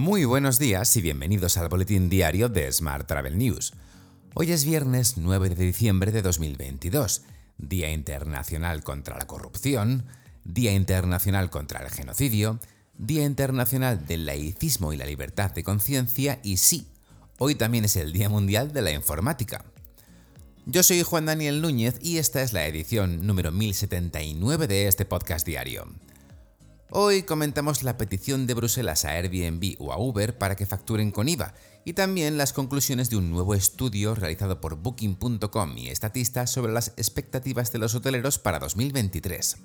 Muy buenos días y bienvenidos al boletín diario de Smart Travel News. Hoy es viernes 9 de diciembre de 2022, Día Internacional contra la Corrupción, Día Internacional contra el Genocidio, Día Internacional del Laicismo y la Libertad de Conciencia y sí, hoy también es el Día Mundial de la Informática. Yo soy Juan Daniel Núñez y esta es la edición número 1079 de este podcast diario. Hoy comentamos la petición de Bruselas a Airbnb o a Uber para que facturen con IVA y también las conclusiones de un nuevo estudio realizado por Booking.com y Statista sobre las expectativas de los hoteleros para 2023.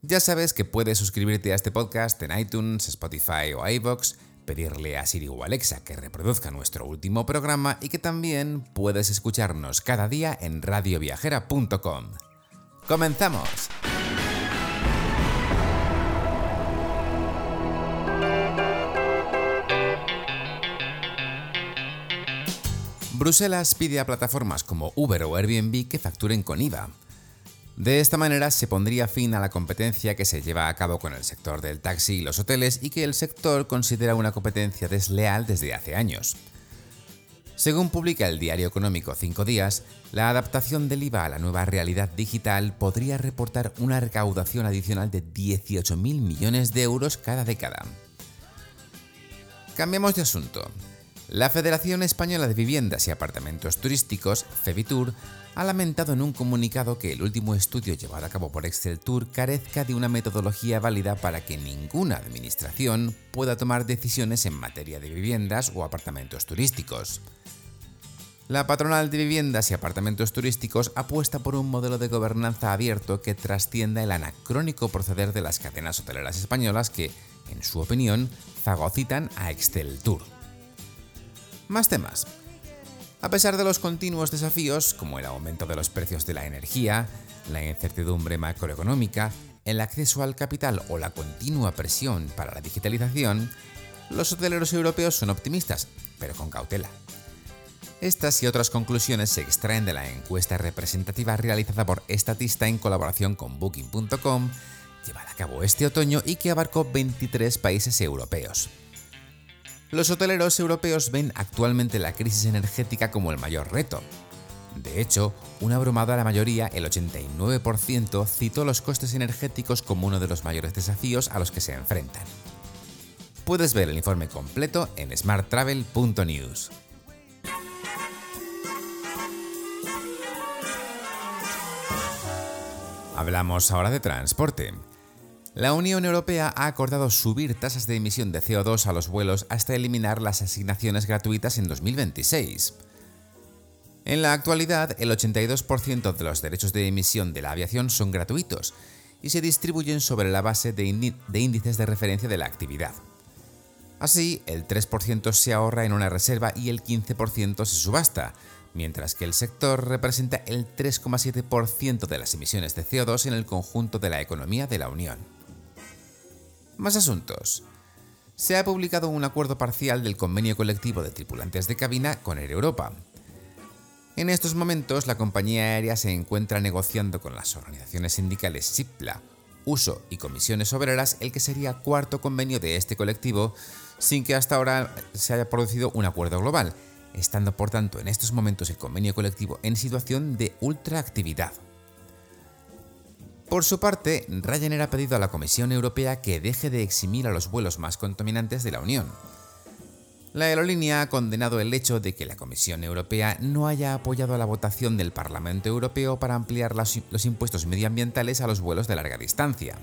Ya sabes que puedes suscribirte a este podcast en iTunes, Spotify o iVoox pedirle a Siri o Alexa que reproduzca nuestro último programa y que también puedes escucharnos cada día en radioviajera.com. ¡Comenzamos! Bruselas pide a plataformas como Uber o Airbnb que facturen con IVA. De esta manera se pondría fin a la competencia que se lleva a cabo con el sector del taxi y los hoteles y que el sector considera una competencia desleal desde hace años. Según publica el diario económico Cinco Días, la adaptación del IVA a la nueva realidad digital podría reportar una recaudación adicional de 18.000 millones de euros cada década. Cambiamos de asunto. La Federación Española de Viviendas y Apartamentos Turísticos, FEVITUR, ha lamentado en un comunicado que el último estudio llevado a cabo por Excel Tour carezca de una metodología válida para que ninguna administración pueda tomar decisiones en materia de viviendas o apartamentos turísticos. La patronal de viviendas y apartamentos turísticos apuesta por un modelo de gobernanza abierto que trascienda el anacrónico proceder de las cadenas hoteleras españolas que, en su opinión, fagocitan a Excel Tour. Más temas. A pesar de los continuos desafíos, como el aumento de los precios de la energía, la incertidumbre macroeconómica, el acceso al capital o la continua presión para la digitalización, los hoteleros europeos son optimistas, pero con cautela. Estas y otras conclusiones se extraen de la encuesta representativa realizada por Estatista en colaboración con Booking.com, llevada a cabo este otoño y que abarcó 23 países europeos. Los hoteleros europeos ven actualmente la crisis energética como el mayor reto. De hecho, una abrumada la mayoría, el 89%, citó los costes energéticos como uno de los mayores desafíos a los que se enfrentan. Puedes ver el informe completo en smarttravel.news. Hablamos ahora de transporte. La Unión Europea ha acordado subir tasas de emisión de CO2 a los vuelos hasta eliminar las asignaciones gratuitas en 2026. En la actualidad, el 82% de los derechos de emisión de la aviación son gratuitos y se distribuyen sobre la base de, índices de referencia de la actividad. Así, el 3% se ahorra en una reserva y el 15% se subasta, mientras que el sector representa el 3,7% de las emisiones de CO2 en el conjunto de la economía de la Unión. Más asuntos. Se ha publicado un acuerdo parcial del convenio colectivo de tripulantes de cabina con Air Europa. En estos momentos, la compañía aérea se encuentra negociando con las organizaciones sindicales SIPLA, Uso y Comisiones Obreras el que sería cuarto convenio de este colectivo, sin que hasta ahora se haya producido un acuerdo global, estando por tanto en estos momentos el convenio colectivo en situación de ultraactividad. Por su parte, Ryanair ha pedido a la Comisión Europea que deje de eximir a los vuelos más contaminantes de la Unión. La aerolínea ha condenado el hecho de que la Comisión Europea no haya apoyado la votación del Parlamento Europeo para ampliar los impuestos medioambientales a los vuelos de larga distancia.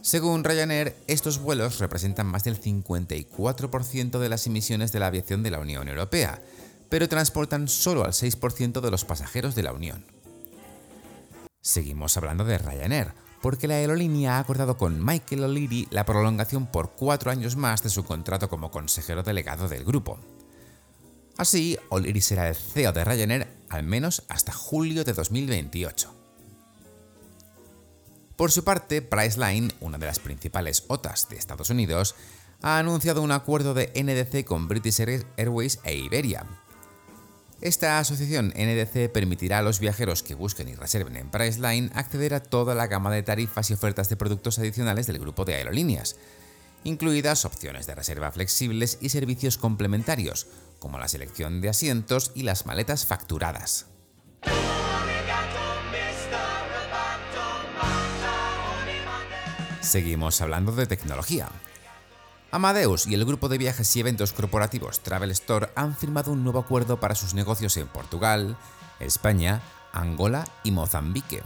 Según Ryanair, estos vuelos representan más del 54% de las emisiones de la aviación de la Unión Europea, pero transportan solo al 6% de los pasajeros de la Unión. Seguimos hablando de Ryanair, porque la aerolínea ha acordado con Michael O'Leary la prolongación por cuatro años más de su contrato como consejero delegado del grupo. Así, O'Leary será el CEO de Ryanair al menos hasta julio de 2028. Por su parte, Priceline, una de las principales OTAs de Estados Unidos, ha anunciado un acuerdo de NDC con British Airways e Iberia, esta asociación NDC permitirá a los viajeros que busquen y reserven en Priceline acceder a toda la gama de tarifas y ofertas de productos adicionales del grupo de aerolíneas, incluidas opciones de reserva flexibles y servicios complementarios, como la selección de asientos y las maletas facturadas. Seguimos hablando de tecnología. Amadeus y el grupo de viajes y eventos corporativos Travel Store han firmado un nuevo acuerdo para sus negocios en Portugal, España, Angola y Mozambique.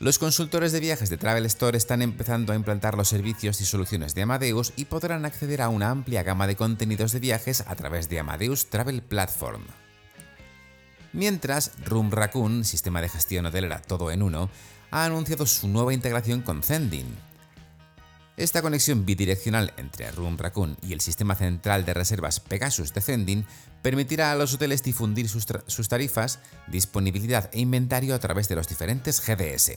Los consultores de viajes de Travel Store están empezando a implantar los servicios y soluciones de Amadeus y podrán acceder a una amplia gama de contenidos de viajes a través de Amadeus Travel Platform. Mientras, Room Raccoon, sistema de gestión hotelera todo en uno, ha anunciado su nueva integración con Zending, esta conexión bidireccional entre Room Raccoon y el sistema central de reservas Pegasus de Zending permitirá a los hoteles difundir sus, tarifas, disponibilidad e inventario a través de los diferentes GDS.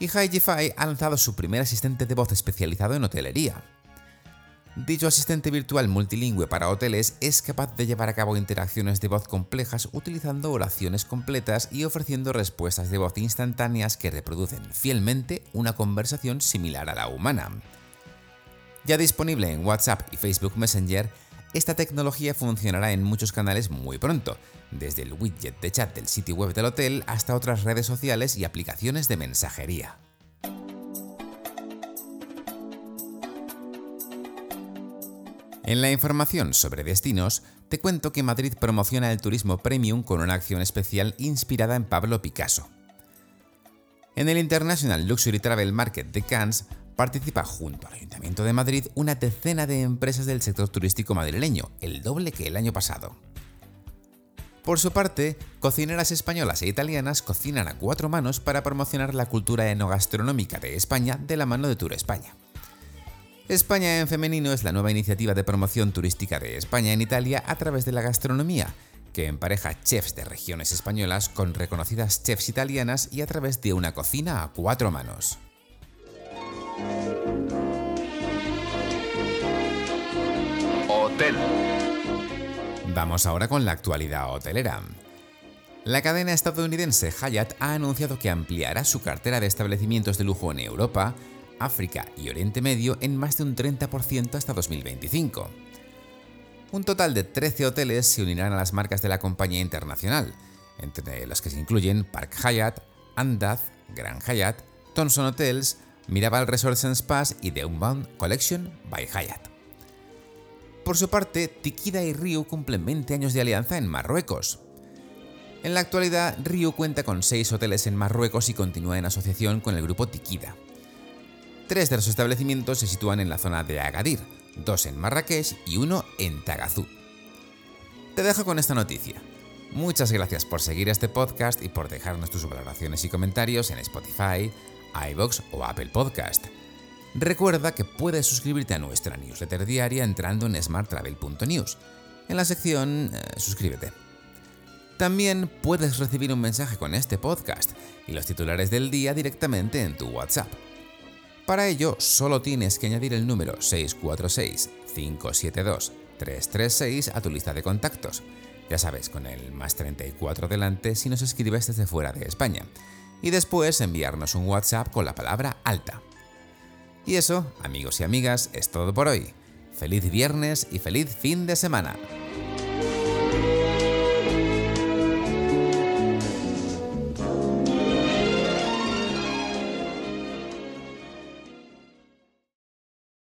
Y HiGify ha lanzado su primer asistente de voz especializado en hotelería. Dicho asistente virtual multilingüe para hoteles es capaz de llevar a cabo interacciones de voz complejas utilizando oraciones completas y ofreciendo respuestas de voz instantáneas que reproducen fielmente una conversación similar a la humana. Ya disponible en WhatsApp y Facebook Messenger, esta tecnología funcionará en muchos canales muy pronto, desde el widget de chat del sitio web del hotel hasta otras redes sociales y aplicaciones de mensajería. En la información sobre destinos, te cuento que Madrid promociona el turismo premium con una acción especial inspirada en Pablo Picasso. En el International Luxury Travel Market de Cannes participa junto al Ayuntamiento de Madrid una decena de empresas del sector turístico madrileño, el doble que el año pasado. Por su parte, cocineras españolas e italianas cocinan a cuatro manos para promocionar la cultura enogastronómica de España de la mano de Tour España. España en Femenino es la nueva iniciativa de promoción turística de España en Italia a través de la gastronomía, que empareja chefs de regiones españolas con reconocidas chefs italianas y a través de una cocina a cuatro manos. Hotel. Vamos ahora con la actualidad hotelera. La cadena estadounidense Hyatt ha anunciado que ampliará su cartera de establecimientos de lujo en Europa África y Oriente Medio en más de un 30% hasta 2025. Un total de 13 hoteles se unirán a las marcas de la compañía internacional, entre los que se incluyen Park Hyatt, Andaz, Grand Hyatt, Thomson Hotels, Miraval Resorts and Spas y The Unbound Collection by Hyatt. Por su parte, Tikida y Ryu cumplen 20 años de alianza en Marruecos. En la actualidad, Ryu cuenta con 6 hoteles en Marruecos y continúa en asociación con el grupo Tikida. Tres de los establecimientos se sitúan en la zona de Agadir, dos en Marrakech y uno en Tagazú. Te dejo con esta noticia. Muchas gracias por seguir este podcast y por dejarnos tus valoraciones y comentarios en Spotify, iBox o Apple Podcast. Recuerda que puedes suscribirte a nuestra newsletter diaria entrando en smarttravel.news, en la sección eh, Suscríbete. También puedes recibir un mensaje con este podcast y los titulares del día directamente en tu WhatsApp. Para ello, solo tienes que añadir el número 646-572-336 a tu lista de contactos. Ya sabes, con el más 34 delante si nos escribes desde fuera de España. Y después enviarnos un WhatsApp con la palabra alta. Y eso, amigos y amigas, es todo por hoy. Feliz viernes y feliz fin de semana.